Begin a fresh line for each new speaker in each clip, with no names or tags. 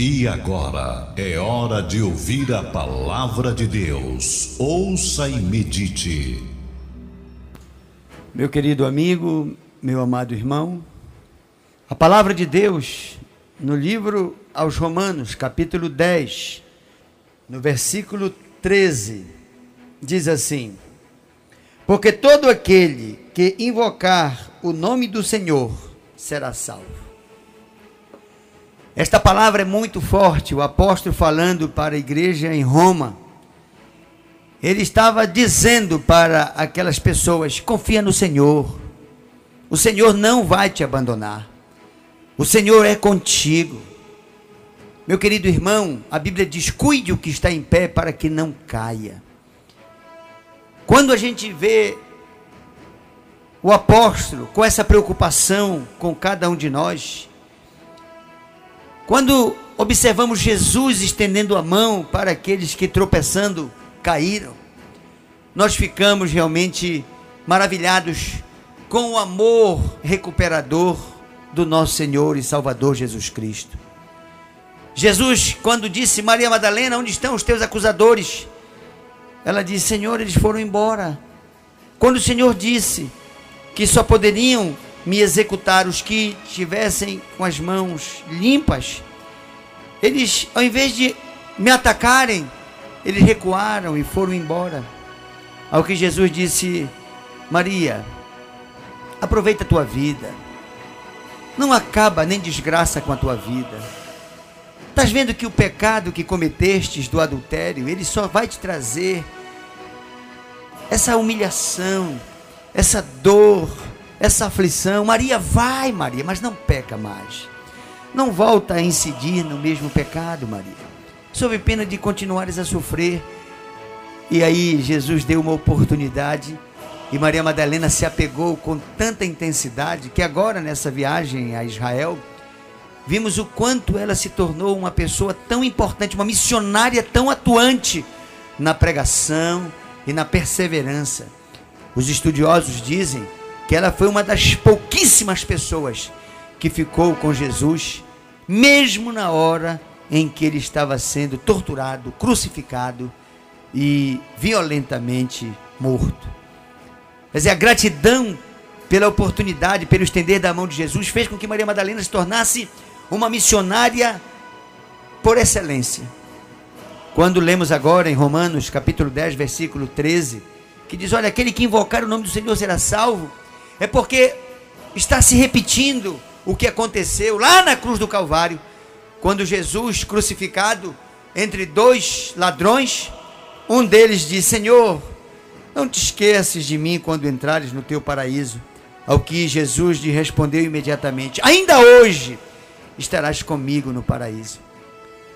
E agora é hora de ouvir a palavra de Deus. Ouça e medite.
Meu querido amigo, meu amado irmão, a palavra de Deus no livro aos Romanos, capítulo 10, no versículo 13, diz assim: Porque todo aquele que invocar o nome do Senhor será salvo. Esta palavra é muito forte, o apóstolo falando para a igreja em Roma. Ele estava dizendo para aquelas pessoas: confia no Senhor. O Senhor não vai te abandonar. O Senhor é contigo. Meu querido irmão, a Bíblia diz: cuide o que está em pé para que não caia. Quando a gente vê o apóstolo com essa preocupação com cada um de nós, quando observamos Jesus estendendo a mão para aqueles que tropeçando caíram, nós ficamos realmente maravilhados com o amor recuperador do nosso Senhor e Salvador Jesus Cristo. Jesus, quando disse, Maria Madalena, onde estão os teus acusadores? Ela disse, Senhor, eles foram embora. Quando o Senhor disse que só poderiam me executar os que tivessem com as mãos limpas. Eles, ao invés de me atacarem, eles recuaram e foram embora. Ao que Jesus disse: Maria, aproveita a tua vida. Não acaba nem desgraça com a tua vida. Estás vendo que o pecado que cometestes do adultério, ele só vai te trazer essa humilhação, essa dor, essa aflição. Maria, vai, Maria, mas não peca mais. Não volta a incidir no mesmo pecado, Maria. Sob pena de continuares a sofrer. E aí Jesus deu uma oportunidade e Maria Madalena se apegou com tanta intensidade que agora nessa viagem a Israel vimos o quanto ela se tornou uma pessoa tão importante, uma missionária tão atuante na pregação e na perseverança. Os estudiosos dizem que ela foi uma das pouquíssimas pessoas que ficou com Jesus, mesmo na hora em que ele estava sendo torturado, crucificado e violentamente morto. Quer dizer, a gratidão pela oportunidade, pelo estender da mão de Jesus, fez com que Maria Madalena se tornasse uma missionária por excelência. Quando lemos agora em Romanos capítulo 10, versículo 13, que diz: Olha, aquele que invocar o nome do Senhor será salvo é porque está se repetindo o que aconteceu lá na cruz do Calvário, quando Jesus crucificado entre dois ladrões, um deles disse: Senhor, não te esqueças de mim quando entrares no teu paraíso. Ao que Jesus lhe respondeu imediatamente: Ainda hoje estarás comigo no paraíso.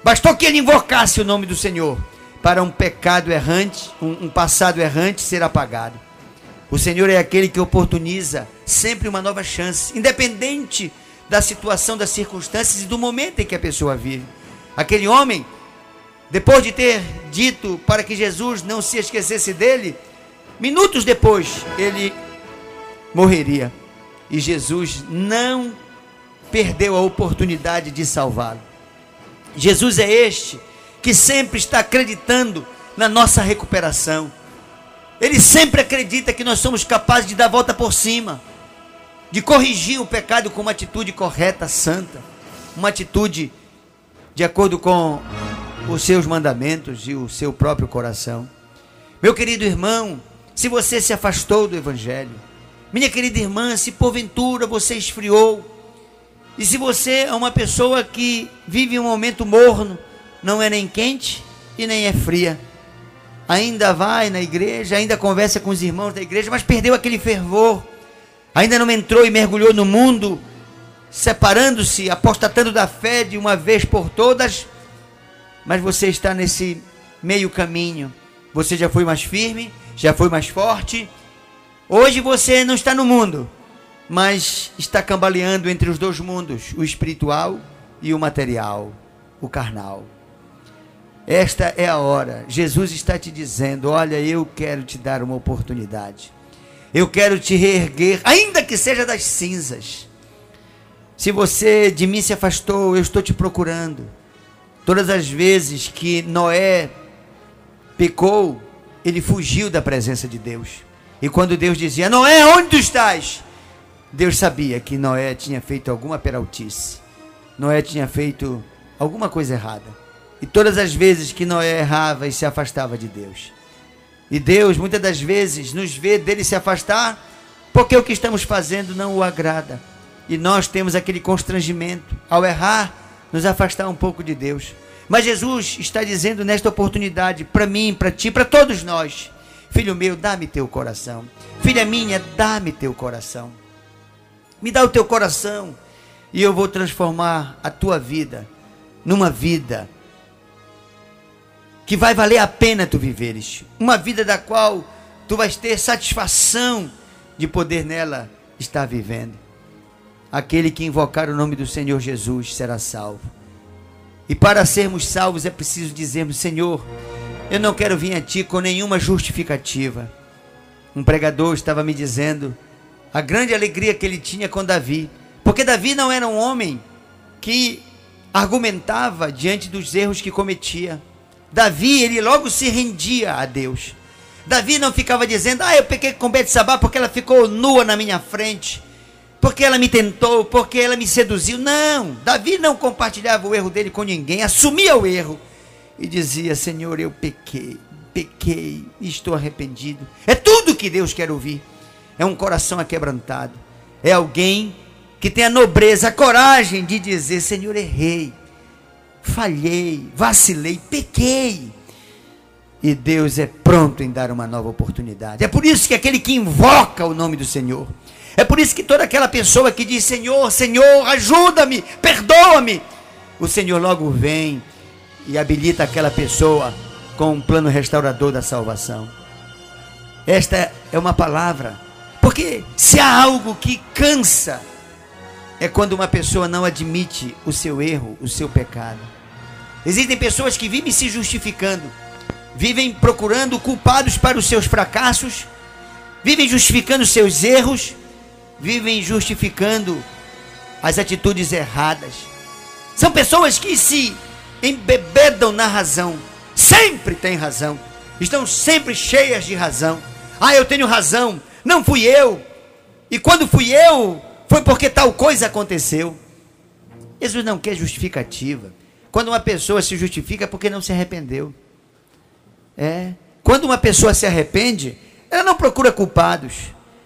Bastou que ele invocasse o nome do Senhor para um pecado errante, um, um passado errante ser apagado. O Senhor é aquele que oportuniza sempre uma nova chance, independente da situação, das circunstâncias e do momento em que a pessoa vive. Aquele homem, depois de ter dito para que Jesus não se esquecesse dele, minutos depois ele morreria. E Jesus não perdeu a oportunidade de salvá-lo. Jesus é este que sempre está acreditando na nossa recuperação. Ele sempre acredita que nós somos capazes de dar a volta por cima, de corrigir o pecado com uma atitude correta, santa, uma atitude de acordo com os seus mandamentos e o seu próprio coração. Meu querido irmão, se você se afastou do Evangelho, minha querida irmã, se porventura você esfriou, e se você é uma pessoa que vive um momento morno, não é nem quente e nem é fria, ainda vai na igreja, ainda conversa com os irmãos da igreja, mas perdeu aquele fervor, ainda não entrou e mergulhou no mundo, separando-se, apostatando da fé de uma vez por todas, mas você está nesse meio caminho. Você já foi mais firme, já foi mais forte. Hoje você não está no mundo, mas está cambaleando entre os dois mundos, o espiritual e o material, o carnal. Esta é a hora. Jesus está te dizendo: Olha, eu quero te dar uma oportunidade. Eu quero te reerguer, ainda que seja das cinzas. Se você de mim se afastou, eu estou te procurando. Todas as vezes que Noé pecou, ele fugiu da presença de Deus. E quando Deus dizia: Noé, onde tu estás? Deus sabia que Noé tinha feito alguma peraltice. Noé tinha feito alguma coisa errada. E todas as vezes que Noé errava e se afastava de Deus. E Deus, muitas das vezes, nos vê dele se afastar porque o que estamos fazendo não o agrada. E nós temos aquele constrangimento, ao errar, nos afastar um pouco de Deus. Mas Jesus está dizendo nesta oportunidade, para mim, para ti, para todos nós: Filho meu, dá-me teu coração. Filha minha, dá-me teu coração. Me dá o teu coração e eu vou transformar a tua vida numa vida que vai valer a pena tu viveres. Uma vida da qual tu vais ter satisfação de poder nela estar vivendo. Aquele que invocar o nome do Senhor Jesus será salvo. E para sermos salvos é preciso dizermos: Senhor, eu não quero vir a Ti com nenhuma justificativa. Um pregador estava me dizendo a grande alegria que ele tinha com Davi, porque Davi não era um homem que argumentava diante dos erros que cometia. Davi, ele logo se rendia a Deus. Davi não ficava dizendo, ah, eu pequei com Betsabá porque ela ficou nua na minha frente, porque ela me tentou, porque ela me seduziu. Não, Davi não compartilhava o erro dele com ninguém, assumia o erro e dizia, Senhor, eu pequei, pequei, estou arrependido. É tudo que Deus quer ouvir. É um coração aquebrantado. É alguém que tem a nobreza, a coragem de dizer, Senhor, errei, falhei, vacilei, pequei e Deus é pronto em dar uma nova oportunidade. É por isso que aquele que invoca o nome do Senhor, é por isso que toda aquela pessoa que diz: Senhor, Senhor, ajuda-me, perdoa-me, o Senhor logo vem e habilita aquela pessoa com um plano restaurador da salvação. Esta é uma palavra, porque se há algo que cansa, é quando uma pessoa não admite o seu erro, o seu pecado. Existem pessoas que vivem se justificando vivem procurando culpados para os seus fracassos, vivem justificando seus erros, vivem justificando as atitudes erradas. São pessoas que se embebedam na razão, sempre têm razão, estão sempre cheias de razão. Ah, eu tenho razão, não fui eu. E quando fui eu, foi porque tal coisa aconteceu. Jesus não quer justificativa. Quando uma pessoa se justifica é porque não se arrependeu. É. Quando uma pessoa se arrepende, ela não procura culpados.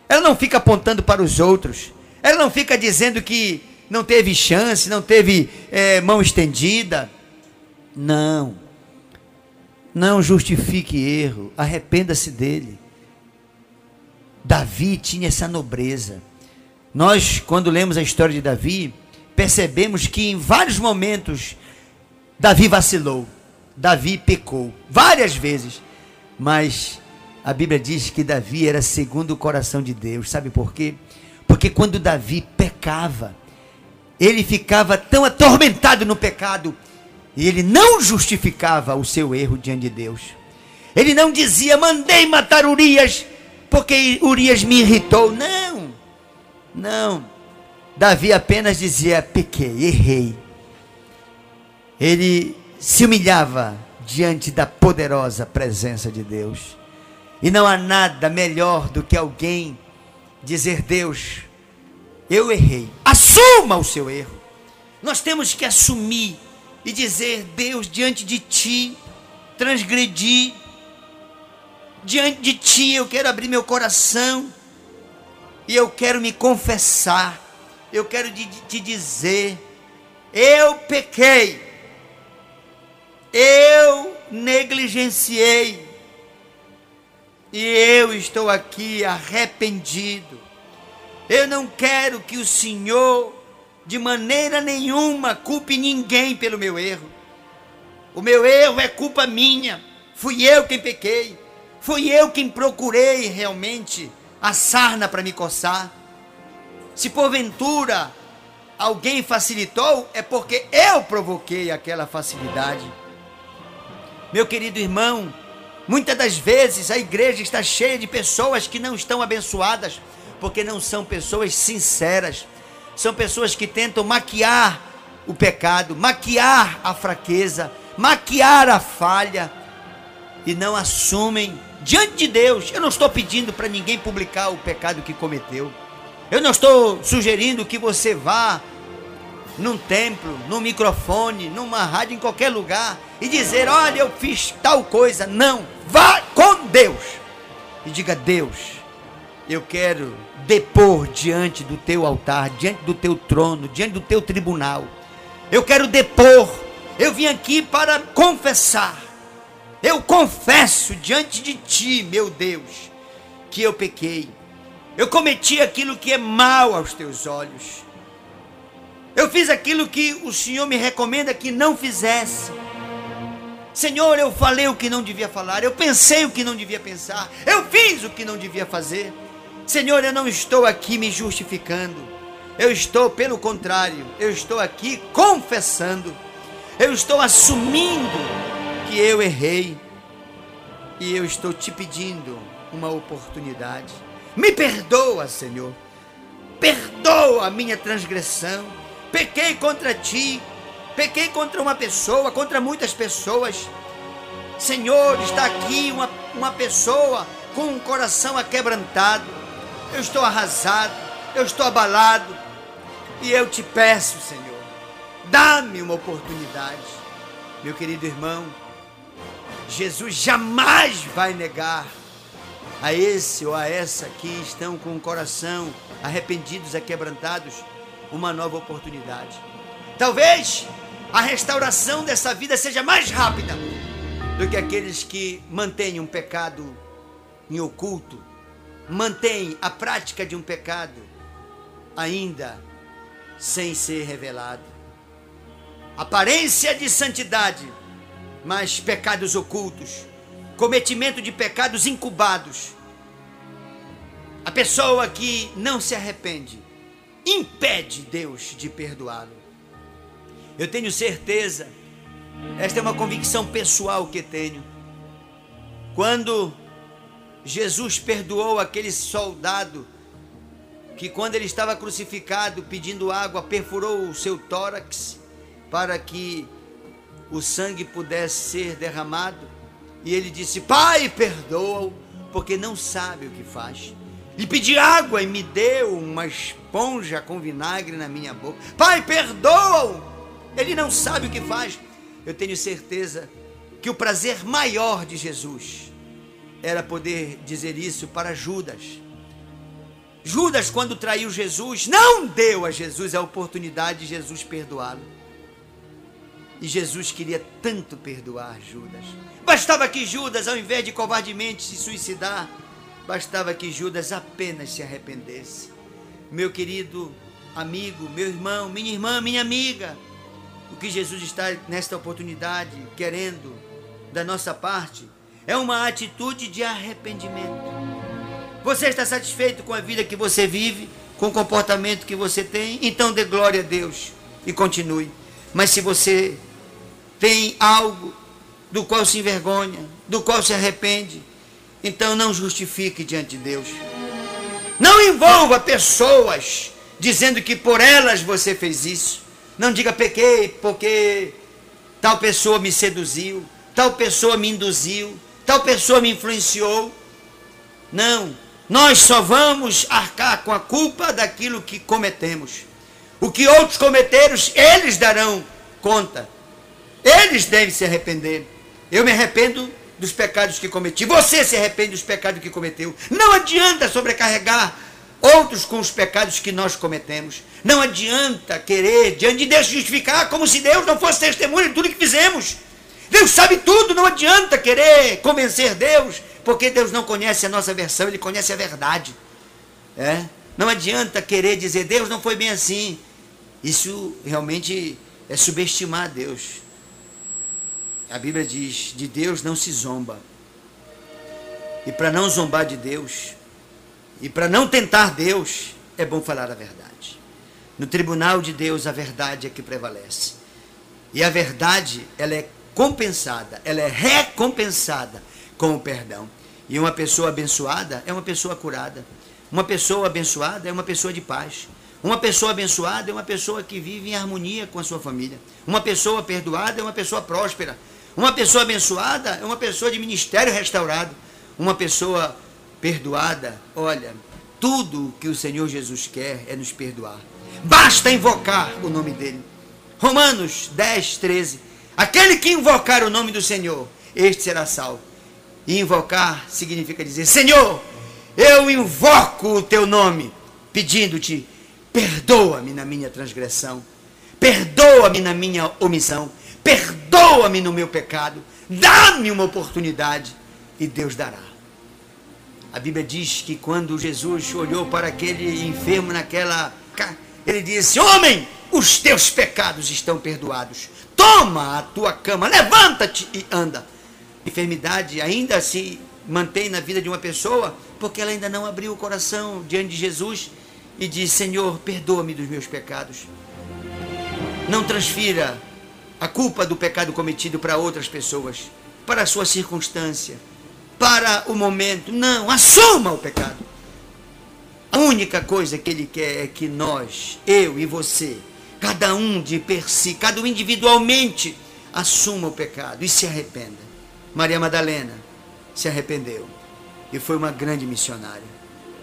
Ela não fica apontando para os outros. Ela não fica dizendo que não teve chance, não teve é, mão estendida. Não. Não justifique erro. Arrependa-se dele. Davi tinha essa nobreza. Nós, quando lemos a história de Davi, percebemos que em vários momentos Davi vacilou. Davi pecou várias vezes, mas a Bíblia diz que Davi era segundo o coração de Deus. Sabe por quê? Porque quando Davi pecava, ele ficava tão atormentado no pecado e ele não justificava o seu erro diante de Deus. Ele não dizia, mandei matar Urias, porque Urias me irritou. Não, não. Davi apenas dizia, pequei, errei. Ele se humilhava diante da poderosa presença de Deus. E não há nada melhor do que alguém dizer: Deus, eu errei. Assuma o seu erro. Nós temos que assumir e dizer: Deus, diante de ti, transgredi. Diante de ti, eu quero abrir meu coração. E eu quero me confessar. Eu quero te dizer: eu pequei eu negligenciei. E eu estou aqui arrependido. Eu não quero que o Senhor, de maneira nenhuma, culpe ninguém pelo meu erro. O meu erro é culpa minha. Fui eu quem pequei. Fui eu quem procurei realmente a sarna para me coçar. Se porventura alguém facilitou, é porque eu provoquei aquela facilidade. Meu querido irmão, muitas das vezes a igreja está cheia de pessoas que não estão abençoadas, porque não são pessoas sinceras, são pessoas que tentam maquiar o pecado, maquiar a fraqueza, maquiar a falha e não assumem diante de Deus. Eu não estou pedindo para ninguém publicar o pecado que cometeu. Eu não estou sugerindo que você vá num templo, num microfone, numa rádio, em qualquer lugar e dizer: Olha, eu fiz tal coisa. Não, vá com Deus e diga: Deus, eu quero depor diante do teu altar, diante do teu trono, diante do teu tribunal. Eu quero depor. Eu vim aqui para confessar. Eu confesso diante de ti, meu Deus, que eu pequei. Eu cometi aquilo que é mal aos teus olhos. Eu fiz aquilo que o Senhor me recomenda que não fizesse. Senhor, eu falei o que não devia falar, eu pensei o que não devia pensar, eu fiz o que não devia fazer. Senhor, eu não estou aqui me justificando, eu estou, pelo contrário, eu estou aqui confessando, eu estou assumindo que eu errei e eu estou te pedindo uma oportunidade. Me perdoa, Senhor, perdoa a minha transgressão, pequei contra ti pequei contra uma pessoa, contra muitas pessoas. Senhor, está aqui uma, uma pessoa com um coração aquebrantado. Eu estou arrasado, eu estou abalado. E eu te peço, Senhor, dá-me uma oportunidade. Meu querido irmão, Jesus jamais vai negar a esse ou a essa que estão com o coração arrependidos, aquebrantados, uma nova oportunidade. Talvez a restauração dessa vida seja mais rápida do que aqueles que mantêm um pecado em oculto, mantêm a prática de um pecado ainda sem ser revelado. Aparência de santidade, mas pecados ocultos, cometimento de pecados incubados. A pessoa que não se arrepende impede Deus de perdoá-lo. Eu tenho certeza, esta é uma convicção pessoal que tenho. Quando Jesus perdoou aquele soldado que, quando ele estava crucificado pedindo água, perfurou o seu tórax para que o sangue pudesse ser derramado, e ele disse: Pai, perdoa-o, porque não sabe o que faz. Lhe pedi água e me deu uma esponja com vinagre na minha boca. Pai, perdoa-o ele não sabe o que faz. Eu tenho certeza que o prazer maior de Jesus era poder dizer isso para Judas. Judas, quando traiu Jesus, não deu a Jesus a oportunidade de Jesus perdoá-lo. E Jesus queria tanto perdoar Judas. Bastava que Judas, ao invés de covardemente se suicidar, bastava que Judas apenas se arrependesse. Meu querido amigo, meu irmão, minha irmã, minha amiga, o que Jesus está nesta oportunidade querendo da nossa parte é uma atitude de arrependimento. Você está satisfeito com a vida que você vive, com o comportamento que você tem? Então dê glória a Deus e continue. Mas se você tem algo do qual se envergonha, do qual se arrepende, então não justifique diante de Deus. Não envolva pessoas dizendo que por elas você fez isso. Não diga pequei porque tal pessoa me seduziu, tal pessoa me induziu, tal pessoa me influenciou. Não, nós só vamos arcar com a culpa daquilo que cometemos. O que outros cometeram, eles darão conta. Eles devem se arrepender. Eu me arrependo dos pecados que cometi. Você se arrepende dos pecados que cometeu. Não adianta sobrecarregar outros com os pecados que nós cometemos. Não adianta querer, diante de Deus, justificar como se Deus não fosse testemunha de tudo que fizemos. Deus sabe tudo, não adianta querer convencer Deus, porque Deus não conhece a nossa versão, Ele conhece a verdade. É? Não adianta querer dizer, Deus não foi bem assim. Isso realmente é subestimar Deus. A Bíblia diz: de Deus não se zomba. E para não zombar de Deus, e para não tentar Deus, é bom falar a verdade. No tribunal de Deus, a verdade é que prevalece. E a verdade, ela é compensada, ela é recompensada com o perdão. E uma pessoa abençoada é uma pessoa curada. Uma pessoa abençoada é uma pessoa de paz. Uma pessoa abençoada é uma pessoa que vive em harmonia com a sua família. Uma pessoa perdoada é uma pessoa próspera. Uma pessoa abençoada é uma pessoa de ministério restaurado. Uma pessoa perdoada, olha, tudo que o Senhor Jesus quer é nos perdoar. Basta invocar o nome dele. Romanos 10, 13. Aquele que invocar o nome do Senhor, este será salvo. E invocar significa dizer: Senhor, eu invoco o teu nome, pedindo-te, perdoa-me na minha transgressão, perdoa-me na minha omissão, perdoa-me no meu pecado, dá-me uma oportunidade e Deus dará. A Bíblia diz que quando Jesus olhou para aquele enfermo naquela. Ele disse: Homem, os teus pecados estão perdoados. Toma a tua cama, levanta-te e anda. Enfermidade ainda se mantém na vida de uma pessoa porque ela ainda não abriu o coração diante de Jesus e diz: Senhor, perdoa-me dos meus pecados. Não transfira a culpa do pecado cometido para outras pessoas, para a sua circunstância para o momento. Não, assuma o pecado. A única coisa que ele quer é que nós, eu e você, cada um de per si, cada um individualmente, assuma o pecado e se arrependa. Maria Madalena se arrependeu e foi uma grande missionária.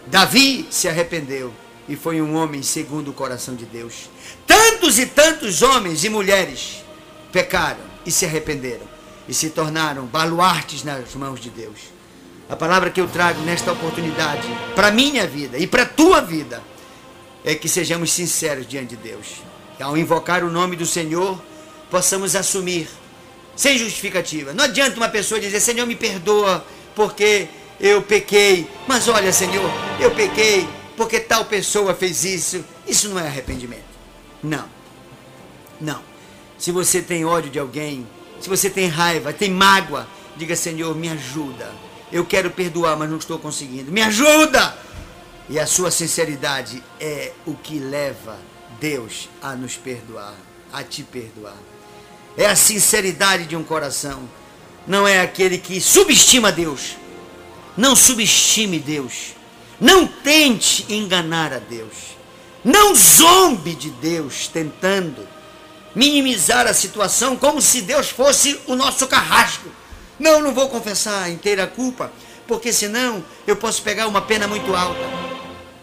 Davi se arrependeu e foi um homem segundo o coração de Deus. Tantos e tantos homens e mulheres pecaram e se arrependeram e se tornaram baluartes nas mãos de Deus. A palavra que eu trago nesta oportunidade, para minha vida e para tua vida, é que sejamos sinceros diante de Deus. E ao invocar o nome do Senhor, possamos assumir, sem justificativa. Não adianta uma pessoa dizer, Senhor, me perdoa, porque eu pequei. Mas olha, Senhor, eu pequei porque tal pessoa fez isso. Isso não é arrependimento. Não. Não. Se você tem ódio de alguém, se você tem raiva, tem mágoa, diga: Senhor, me ajuda. Eu quero perdoar, mas não estou conseguindo. Me ajuda! E a sua sinceridade é o que leva Deus a nos perdoar, a te perdoar. É a sinceridade de um coração. Não é aquele que subestima Deus. Não subestime Deus. Não tente enganar a Deus. Não zombe de Deus tentando minimizar a situação como se Deus fosse o nosso carrasco. Não, não vou confessar inteira culpa, porque senão eu posso pegar uma pena muito alta.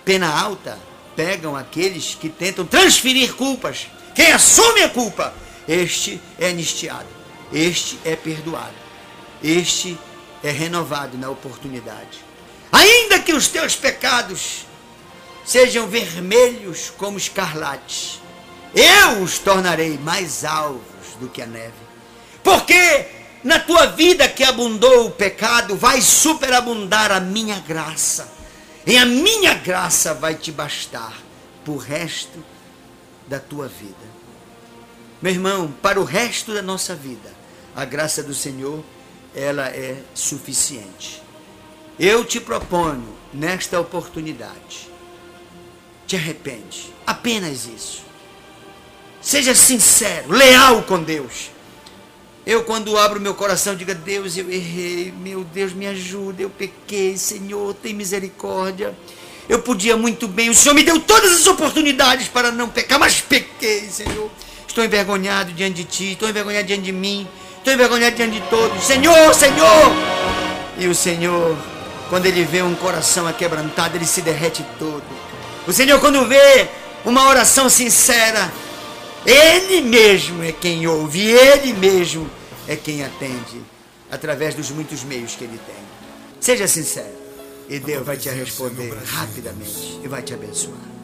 Pena alta pegam aqueles que tentam transferir culpas. Quem assume a culpa, este é anistiado, este é perdoado, este é renovado na oportunidade. Ainda que os teus pecados sejam vermelhos como escarlate, eu os tornarei mais alvos do que a neve. Porque na tua vida que abundou o pecado, vai superabundar a minha graça. E a minha graça vai te bastar para o resto da tua vida. Meu irmão, para o resto da nossa vida, a graça do Senhor, ela é suficiente. Eu te proponho, nesta oportunidade, te arrepende. Apenas isso. Seja sincero, leal com Deus. Eu, quando abro meu coração, diga: Deus, eu errei, meu Deus, me ajuda, eu pequei, Senhor, tem misericórdia. Eu podia muito bem, o Senhor me deu todas as oportunidades para não pecar, mas pequei, Senhor. Estou envergonhado diante de Ti, estou envergonhado diante de mim, estou envergonhado diante de todos. Senhor, Senhor! E o Senhor, quando Ele vê um coração aquebrantado, Ele se derrete todo. O Senhor, quando vê uma oração sincera, ele mesmo é quem ouve, ele mesmo é quem atende, através dos muitos meios que ele tem. Seja sincero, e Deus vai te responder rapidamente e vai te abençoar.